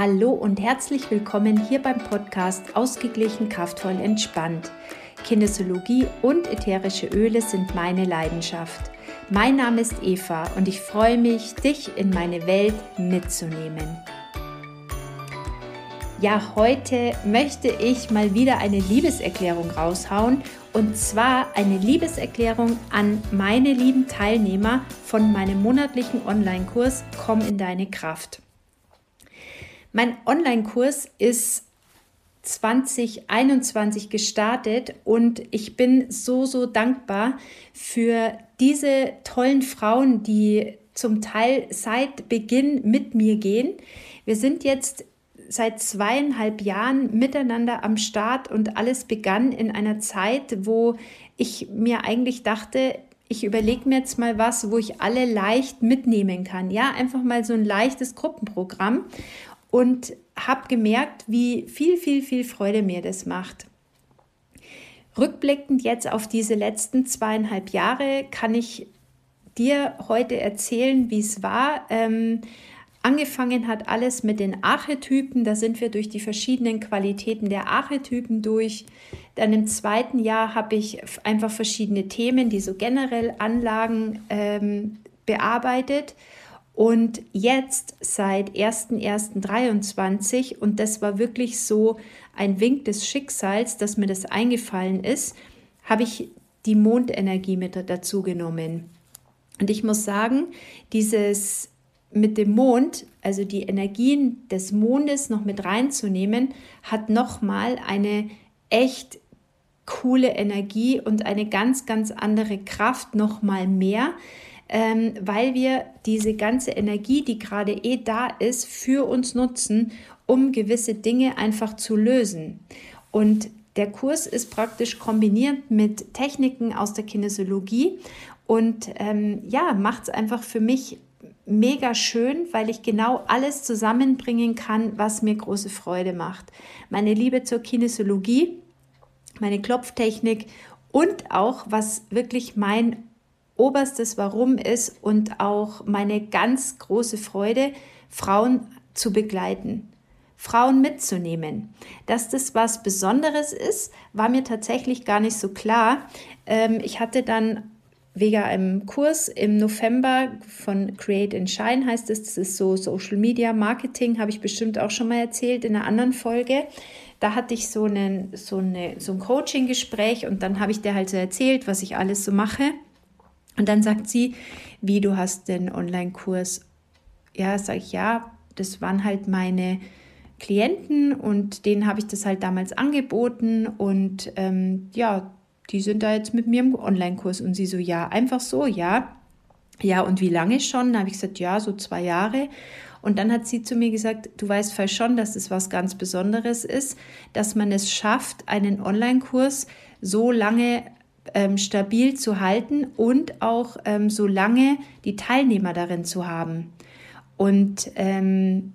Hallo und herzlich willkommen hier beim Podcast Ausgeglichen, kraftvoll, entspannt. Kinesiologie und ätherische Öle sind meine Leidenschaft. Mein Name ist Eva und ich freue mich, dich in meine Welt mitzunehmen. Ja, heute möchte ich mal wieder eine Liebeserklärung raushauen und zwar eine Liebeserklärung an meine lieben Teilnehmer von meinem monatlichen Online-Kurs Komm in deine Kraft. Mein Online-Kurs ist 2021 gestartet und ich bin so, so dankbar für diese tollen Frauen, die zum Teil seit Beginn mit mir gehen. Wir sind jetzt seit zweieinhalb Jahren miteinander am Start und alles begann in einer Zeit, wo ich mir eigentlich dachte, ich überlege mir jetzt mal was, wo ich alle leicht mitnehmen kann. Ja, einfach mal so ein leichtes Gruppenprogramm und habe gemerkt, wie viel, viel, viel Freude mir das macht. Rückblickend jetzt auf diese letzten zweieinhalb Jahre kann ich dir heute erzählen, wie es war. Ähm, angefangen hat alles mit den Archetypen. Da sind wir durch die verschiedenen Qualitäten der Archetypen durch. Dann im zweiten Jahr habe ich einfach verschiedene Themen, die so generell Anlagen ähm, bearbeitet. Und jetzt seit 01.01.23, und das war wirklich so ein Wink des Schicksals, dass mir das eingefallen ist, habe ich die Mondenergie mit dazu genommen. Und ich muss sagen, dieses mit dem Mond, also die Energien des Mondes noch mit reinzunehmen, hat nochmal eine echt coole Energie und eine ganz, ganz andere Kraft nochmal mehr, ähm, weil wir diese ganze Energie, die gerade eh da ist, für uns nutzen, um gewisse Dinge einfach zu lösen. Und der Kurs ist praktisch kombiniert mit Techniken aus der Kinesiologie und ähm, ja, macht es einfach für mich mega schön, weil ich genau alles zusammenbringen kann, was mir große Freude macht. Meine Liebe zur Kinesiologie, meine Klopftechnik und auch, was wirklich mein oberstes Warum ist und auch meine ganz große Freude, Frauen zu begleiten. Frauen mitzunehmen. Dass das was Besonderes ist, war mir tatsächlich gar nicht so klar. Ähm, ich hatte dann wegen einem Kurs im November von Create and Shine heißt es, das ist so Social Media Marketing, habe ich bestimmt auch schon mal erzählt in einer anderen Folge. Da hatte ich so, einen, so, eine, so ein Coaching-Gespräch und dann habe ich dir halt so erzählt, was ich alles so mache. Und dann sagt sie, wie du hast den Online-Kurs. Ja, sage ich, ja, das waren halt meine Klienten und denen habe ich das halt damals angeboten und ähm, ja, die sind da jetzt mit mir im Online-Kurs und sie so, ja, einfach so, ja. Ja, und wie lange schon? Da habe ich gesagt, ja, so zwei Jahre. Und dann hat sie zu mir gesagt, du weißt voll schon, dass es was ganz Besonderes ist, dass man es schafft, einen Online-Kurs so lange ähm, stabil zu halten und auch ähm, so lange die Teilnehmer darin zu haben. Und ähm,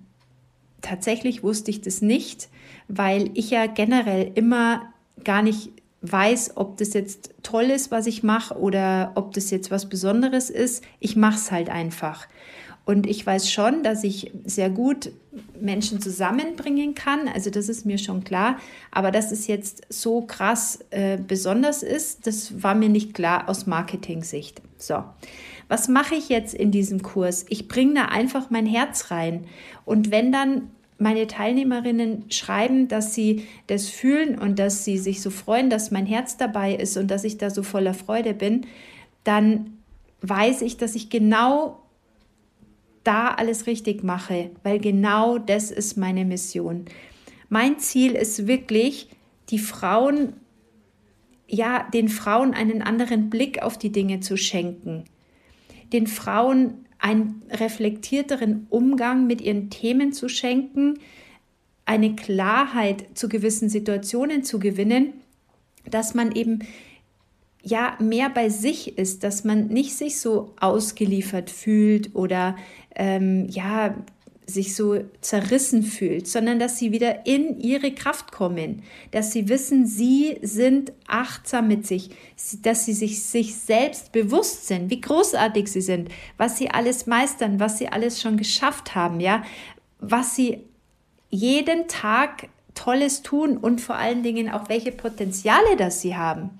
tatsächlich wusste ich das nicht, weil ich ja generell immer gar nicht weiß, ob das jetzt toll ist, was ich mache oder ob das jetzt was Besonderes ist. Ich mache es halt einfach. Und ich weiß schon, dass ich sehr gut Menschen zusammenbringen kann. Also das ist mir schon klar. Aber dass es jetzt so krass äh, besonders ist, das war mir nicht klar aus Marketing-Sicht. So, was mache ich jetzt in diesem Kurs? Ich bringe da einfach mein Herz rein. Und wenn dann meine Teilnehmerinnen schreiben, dass sie das fühlen und dass sie sich so freuen, dass mein Herz dabei ist und dass ich da so voller Freude bin, dann weiß ich, dass ich genau da alles richtig mache, weil genau das ist meine Mission. Mein Ziel ist wirklich, die Frauen, ja, den Frauen einen anderen Blick auf die Dinge zu schenken, den Frauen einen reflektierteren Umgang mit ihren Themen zu schenken, eine Klarheit zu gewissen Situationen zu gewinnen, dass man eben ja mehr bei sich ist, dass man nicht sich so ausgeliefert fühlt oder ähm, ja sich so zerrissen fühlt, sondern dass sie wieder in ihre Kraft kommen, dass sie wissen, sie sind achtsam mit sich, dass sie sich, sich selbst bewusst sind, wie großartig sie sind, was sie alles meistern, was sie alles schon geschafft haben, ja, was sie jeden Tag Tolles tun und vor allen Dingen auch welche Potenziale das sie haben.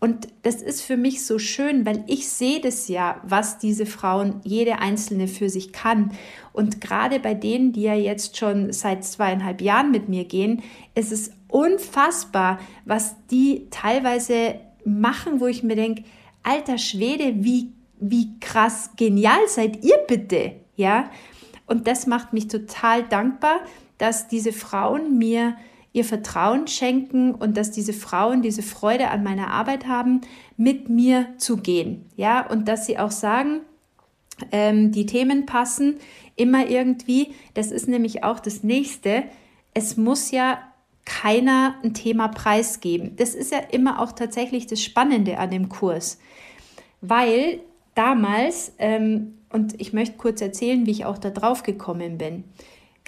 Und das ist für mich so schön, weil ich sehe das ja, was diese Frauen, jede einzelne für sich kann. Und gerade bei denen, die ja jetzt schon seit zweieinhalb Jahren mit mir gehen, ist es unfassbar, was die teilweise machen, wo ich mir denke, alter Schwede, wie, wie krass genial seid ihr bitte, ja? Und das macht mich total dankbar, dass diese Frauen mir ihr Vertrauen schenken und dass diese Frauen diese Freude an meiner Arbeit haben, mit mir zu gehen. Ja, und dass sie auch sagen, ähm, die Themen passen immer irgendwie. Das ist nämlich auch das nächste. Es muss ja keiner ein Thema preisgeben. Das ist ja immer auch tatsächlich das Spannende an dem Kurs, weil damals, ähm, und ich möchte kurz erzählen, wie ich auch da drauf gekommen bin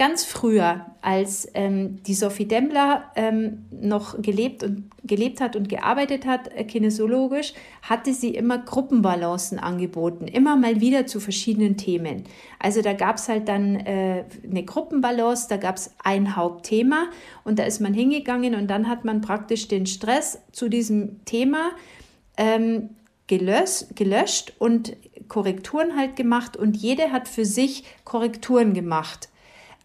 ganz früher, als ähm, die Sophie Dembler ähm, noch gelebt und gelebt hat und gearbeitet hat, äh, kinesiologisch, hatte sie immer Gruppenbalancen angeboten, immer mal wieder zu verschiedenen Themen. Also da gab es halt dann äh, eine Gruppenbalance, da gab es ein Hauptthema und da ist man hingegangen und dann hat man praktisch den Stress zu diesem Thema ähm, gelöscht, gelöscht und Korrekturen halt gemacht und jede hat für sich Korrekturen gemacht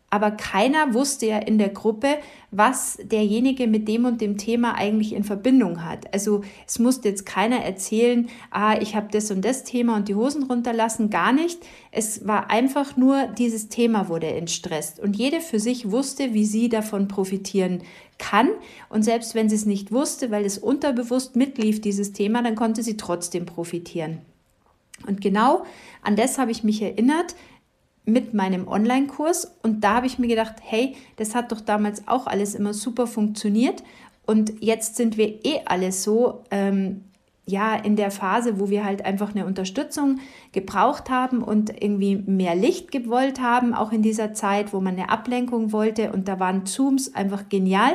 aber keiner wusste ja in der Gruppe, was derjenige mit dem und dem Thema eigentlich in Verbindung hat. Also es musste jetzt keiner erzählen, ah, ich habe das und das Thema und die Hosen runterlassen, gar nicht. Es war einfach nur, dieses Thema wurde entstresst und jede für sich wusste, wie sie davon profitieren kann. Und selbst wenn sie es nicht wusste, weil es unterbewusst mitlief, dieses Thema, dann konnte sie trotzdem profitieren. Und genau an das habe ich mich erinnert, mit meinem Online-Kurs. Und da habe ich mir gedacht, hey, das hat doch damals auch alles immer super funktioniert. Und jetzt sind wir eh alle so, ähm, ja, in der Phase, wo wir halt einfach eine Unterstützung gebraucht haben und irgendwie mehr Licht gewollt haben, auch in dieser Zeit, wo man eine Ablenkung wollte. Und da waren Zooms einfach genial.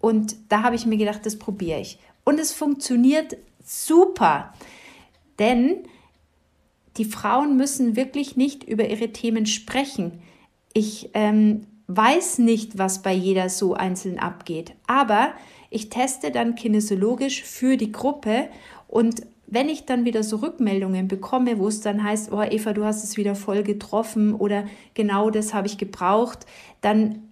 Und da habe ich mir gedacht, das probiere ich. Und es funktioniert super, denn die Frauen müssen wirklich nicht über ihre Themen sprechen. Ich ähm, weiß nicht, was bei jeder so einzeln abgeht, aber ich teste dann kinesiologisch für die Gruppe und wenn ich dann wieder so Rückmeldungen bekomme, wo es dann heißt, oh Eva, du hast es wieder voll getroffen oder genau das habe ich gebraucht, dann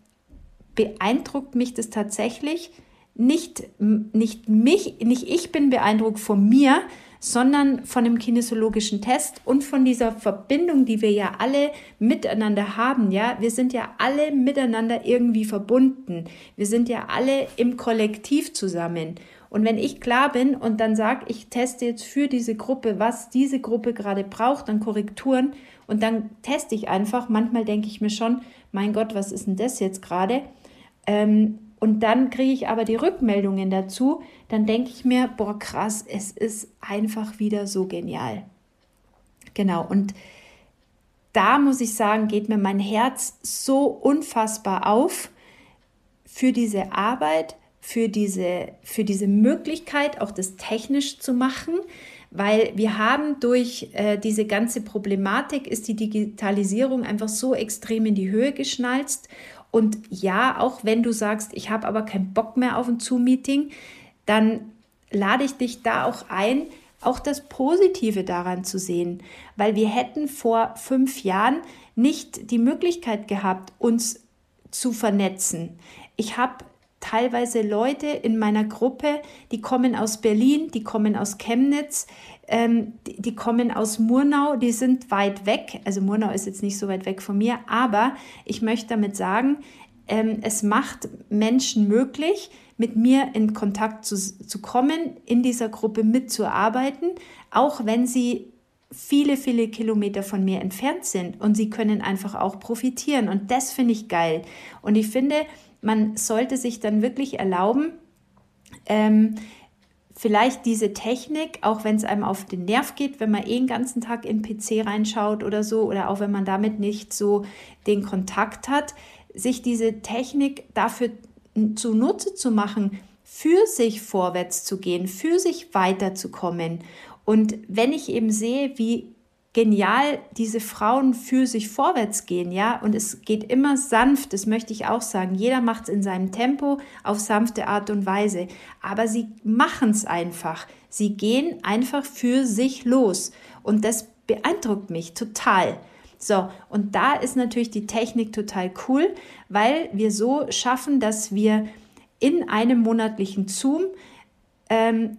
beeindruckt mich das tatsächlich nicht, nicht mich, nicht ich bin beeindruckt von mir, sondern von dem kinesiologischen Test und von dieser Verbindung, die wir ja alle miteinander haben. Ja, wir sind ja alle miteinander irgendwie verbunden. Wir sind ja alle im Kollektiv zusammen. Und wenn ich klar bin und dann sage, ich teste jetzt für diese Gruppe, was diese Gruppe gerade braucht an Korrekturen, und dann teste ich einfach, manchmal denke ich mir schon, mein Gott, was ist denn das jetzt gerade? Ähm, und dann kriege ich aber die Rückmeldungen dazu, dann denke ich mir, boah, krass, es ist einfach wieder so genial. Genau, und da muss ich sagen, geht mir mein Herz so unfassbar auf für diese Arbeit, für diese, für diese Möglichkeit, auch das technisch zu machen, weil wir haben durch äh, diese ganze Problematik ist die Digitalisierung einfach so extrem in die Höhe geschnalzt und ja, auch wenn du sagst, ich habe aber keinen Bock mehr auf ein Zoom-Meeting, dann lade ich dich da auch ein, auch das Positive daran zu sehen, weil wir hätten vor fünf Jahren nicht die Möglichkeit gehabt, uns zu vernetzen. Ich habe teilweise Leute in meiner Gruppe, die kommen aus Berlin, die kommen aus Chemnitz, ähm, die, die, kommen aus Murnau, die sind weit weg. Also Murnau ist jetzt nicht so weit weg von mir, aber ich möchte damit sagen, ähm, es macht Menschen möglich, mit mir in Kontakt zu, zu kommen, in dieser Gruppe mitzuarbeiten, auch wenn sie viele, viele Kilometer von mir entfernt sind und sie können einfach auch profitieren. Und das finde ich geil. Und ich finde, man sollte sich dann wirklich erlauben, ähm, vielleicht diese Technik, auch wenn es einem auf den Nerv geht, wenn man eh den ganzen Tag in PC reinschaut oder so, oder auch wenn man damit nicht so den Kontakt hat, sich diese Technik dafür zunutze zu machen, für sich vorwärts zu gehen, für sich weiterzukommen. Und wenn ich eben sehe, wie genial diese Frauen für sich vorwärts gehen, ja, und es geht immer sanft, das möchte ich auch sagen. Jeder macht es in seinem Tempo auf sanfte Art und Weise, aber sie machen es einfach. Sie gehen einfach für sich los und das beeindruckt mich total. So, und da ist natürlich die Technik total cool, weil wir so schaffen, dass wir in einem monatlichen Zoom ähm,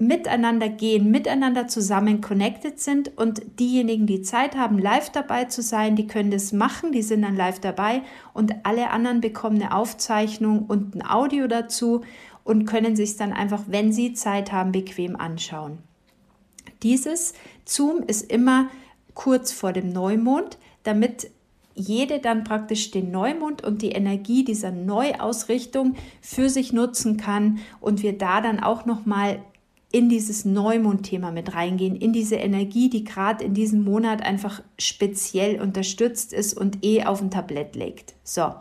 miteinander gehen, miteinander zusammen connected sind und diejenigen, die Zeit haben, live dabei zu sein, die können das machen, die sind dann live dabei und alle anderen bekommen eine Aufzeichnung und ein Audio dazu und können sich dann einfach, wenn sie Zeit haben, bequem anschauen. Dieses Zoom ist immer kurz vor dem Neumond, damit jede dann praktisch den Neumond und die Energie dieser Neuausrichtung für sich nutzen kann und wir da dann auch noch mal in dieses Neumond-Thema mit reingehen, in diese Energie, die gerade in diesem Monat einfach speziell unterstützt ist und eh auf ein Tablett legt. So.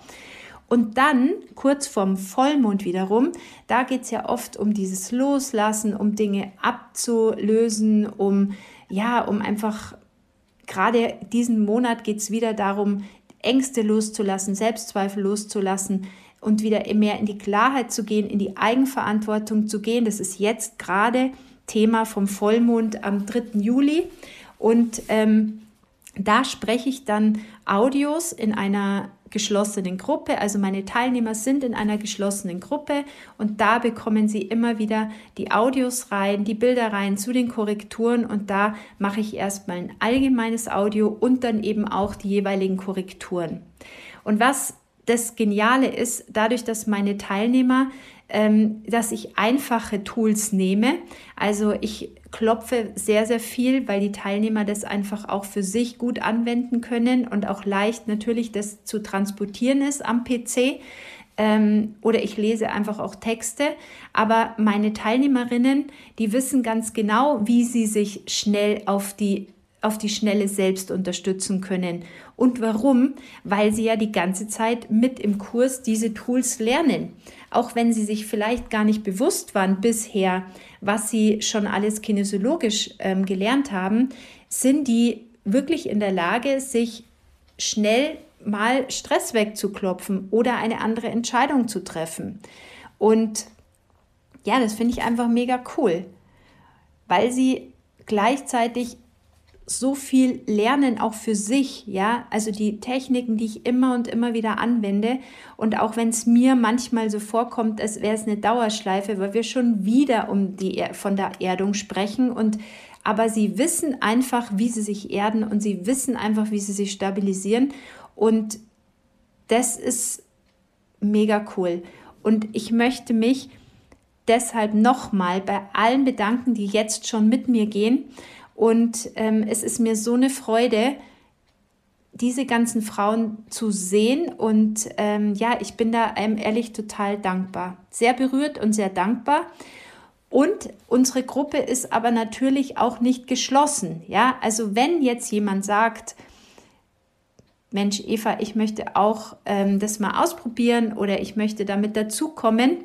Und dann, kurz vorm Vollmond wiederum, da geht es ja oft um dieses Loslassen, um Dinge abzulösen, um, ja, um einfach, gerade diesen Monat geht es wieder darum, Ängste loszulassen, Selbstzweifel loszulassen, und wieder mehr in die Klarheit zu gehen, in die Eigenverantwortung zu gehen. Das ist jetzt gerade Thema vom Vollmond am 3. Juli. Und ähm, da spreche ich dann Audios in einer geschlossenen Gruppe. Also meine Teilnehmer sind in einer geschlossenen Gruppe und da bekommen sie immer wieder die Audios rein, die Bilder rein zu den Korrekturen und da mache ich erstmal ein allgemeines Audio und dann eben auch die jeweiligen Korrekturen. Und was das Geniale ist, dadurch, dass meine Teilnehmer, ähm, dass ich einfache Tools nehme. Also ich klopfe sehr, sehr viel, weil die Teilnehmer das einfach auch für sich gut anwenden können und auch leicht natürlich das zu transportieren ist am PC. Ähm, oder ich lese einfach auch Texte. Aber meine Teilnehmerinnen, die wissen ganz genau, wie sie sich schnell auf die auf die Schnelle selbst unterstützen können. Und warum? Weil sie ja die ganze Zeit mit im Kurs diese Tools lernen. Auch wenn sie sich vielleicht gar nicht bewusst waren bisher, was sie schon alles kinesiologisch ähm, gelernt haben, sind die wirklich in der Lage, sich schnell mal Stress wegzuklopfen oder eine andere Entscheidung zu treffen. Und ja, das finde ich einfach mega cool, weil sie gleichzeitig so viel lernen, auch für sich, ja, also die Techniken, die ich immer und immer wieder anwende. Und auch wenn es mir manchmal so vorkommt, als wäre es eine Dauerschleife, weil wir schon wieder um die von der Erdung sprechen und aber sie wissen einfach, wie sie sich erden und sie wissen einfach, wie sie sich stabilisieren. Und das ist mega cool. Und ich möchte mich deshalb nochmal bei allen bedanken, die jetzt schon mit mir gehen und ähm, es ist mir so eine Freude, diese ganzen Frauen zu sehen. Und ähm, ja, ich bin da einem ehrlich total dankbar. Sehr berührt und sehr dankbar. Und unsere Gruppe ist aber natürlich auch nicht geschlossen. Ja, also wenn jetzt jemand sagt, Mensch, Eva, ich möchte auch ähm, das mal ausprobieren oder ich möchte damit dazukommen,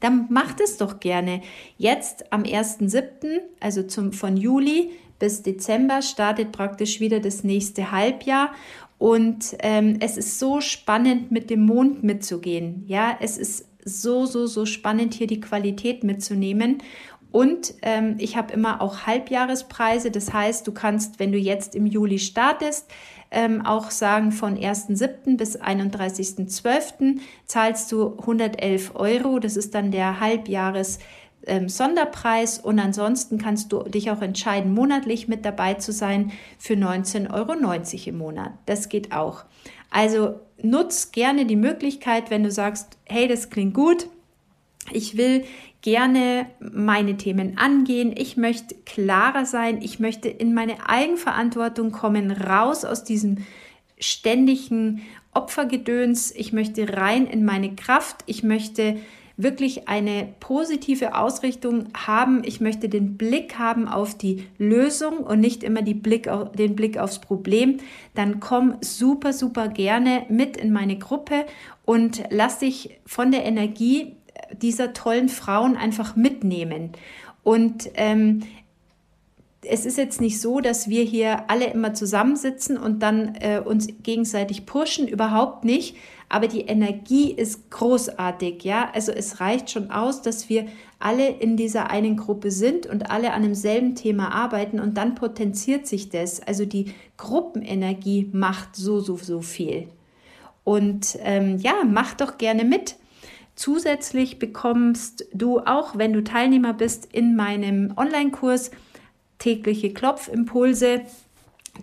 dann macht es doch gerne. Jetzt am 1.7., also zum, von Juli bis Dezember, startet praktisch wieder das nächste Halbjahr. Und ähm, es ist so spannend, mit dem Mond mitzugehen. Ja, es ist so, so, so spannend, hier die Qualität mitzunehmen. Und ähm, ich habe immer auch Halbjahrespreise. Das heißt, du kannst, wenn du jetzt im Juli startest, ähm, auch sagen, von 1.7. bis 31.12. zahlst du 111 Euro. Das ist dann der Halbjahres ähm, Sonderpreis und ansonsten kannst du dich auch entscheiden, monatlich mit dabei zu sein für 19,90 Euro im Monat. Das geht auch. Also nutz gerne die Möglichkeit, wenn du sagst, hey, das klingt gut, ich will gerne meine Themen angehen. Ich möchte klarer sein. Ich möchte in meine Eigenverantwortung kommen, raus aus diesem ständigen Opfergedöns. Ich möchte rein in meine Kraft. Ich möchte wirklich eine positive Ausrichtung haben. Ich möchte den Blick haben auf die Lösung und nicht immer Blick auf, den Blick aufs Problem. Dann komm super, super gerne mit in meine Gruppe und lass dich von der Energie dieser tollen Frauen einfach mitnehmen. Und ähm, es ist jetzt nicht so, dass wir hier alle immer zusammensitzen und dann äh, uns gegenseitig pushen, überhaupt nicht. Aber die Energie ist großartig, ja. Also es reicht schon aus, dass wir alle in dieser einen Gruppe sind und alle an demselben Thema arbeiten und dann potenziert sich das. Also die Gruppenenergie macht so, so, so viel. Und ähm, ja, mach doch gerne mit. Zusätzlich bekommst du auch, wenn du Teilnehmer bist, in meinem Online-Kurs tägliche Klopfimpulse.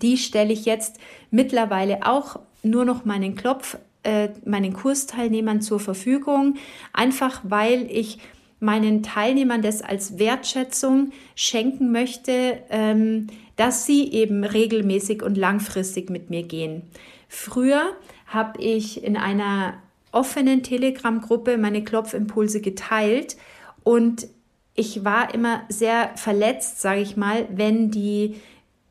Die stelle ich jetzt mittlerweile auch nur noch meinen Klopf, äh, meinen Kursteilnehmern zur Verfügung, einfach weil ich meinen Teilnehmern das als Wertschätzung schenken möchte, ähm, dass sie eben regelmäßig und langfristig mit mir gehen. Früher habe ich in einer offenen Telegram-Gruppe meine Klopfimpulse geteilt und ich war immer sehr verletzt, sage ich mal, wenn die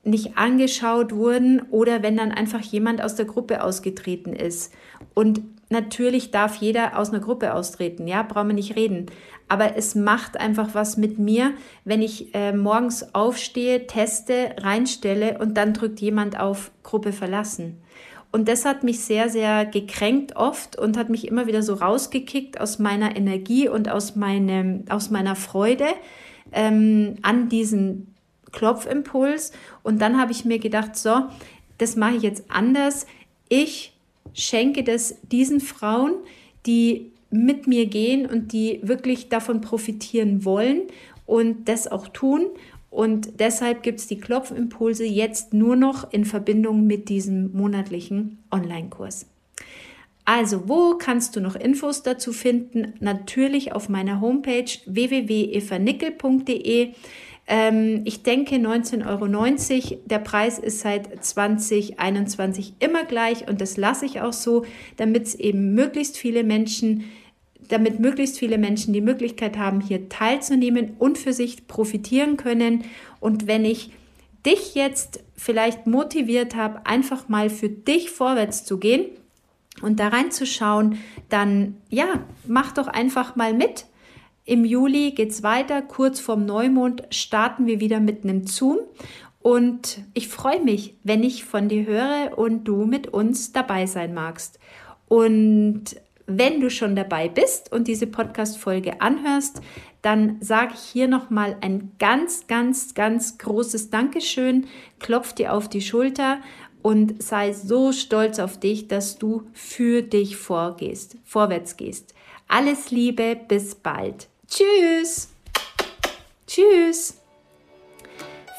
nicht angeschaut wurden oder wenn dann einfach jemand aus der Gruppe ausgetreten ist. Und natürlich darf jeder aus einer Gruppe austreten, ja, brauchen wir nicht reden. Aber es macht einfach was mit mir, wenn ich äh, morgens aufstehe, teste, reinstelle und dann drückt jemand auf Gruppe verlassen. Und das hat mich sehr, sehr gekränkt oft und hat mich immer wieder so rausgekickt aus meiner Energie und aus, meinem, aus meiner Freude ähm, an diesem Klopfimpuls. Und dann habe ich mir gedacht, so, das mache ich jetzt anders. Ich schenke das diesen Frauen, die mit mir gehen und die wirklich davon profitieren wollen und das auch tun. Und deshalb gibt es die Klopfimpulse jetzt nur noch in Verbindung mit diesem monatlichen Online-Kurs. Also, wo kannst du noch Infos dazu finden? Natürlich auf meiner Homepage www.evanickel.de. Ähm, ich denke 19,90 Euro. Der Preis ist seit 2021 immer gleich und das lasse ich auch so, damit es eben möglichst viele Menschen damit möglichst viele Menschen die Möglichkeit haben, hier teilzunehmen und für sich profitieren können. Und wenn ich dich jetzt vielleicht motiviert habe, einfach mal für dich vorwärts zu gehen und da reinzuschauen, dann ja, mach doch einfach mal mit. Im Juli geht es weiter, kurz vorm Neumond starten wir wieder mit einem Zoom und ich freue mich, wenn ich von dir höre und du mit uns dabei sein magst. Und wenn du schon dabei bist und diese Podcast-Folge anhörst, dann sage ich hier nochmal ein ganz, ganz, ganz großes Dankeschön. Klopf dir auf die Schulter und sei so stolz auf dich, dass du für dich vorgehst, vorwärts gehst. Alles Liebe, bis bald. Tschüss. Tschüss.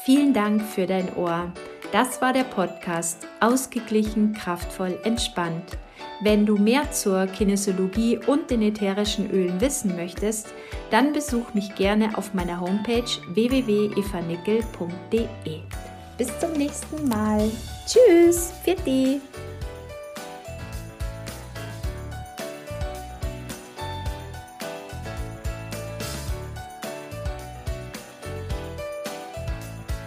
Vielen Dank für dein Ohr. Das war der Podcast Ausgeglichen, kraftvoll, entspannt. Wenn du mehr zur Kinesiologie und den ätherischen Ölen wissen möchtest, dann besuch mich gerne auf meiner Homepage www.evanickel.de. Bis zum nächsten Mal. Tschüss, dich.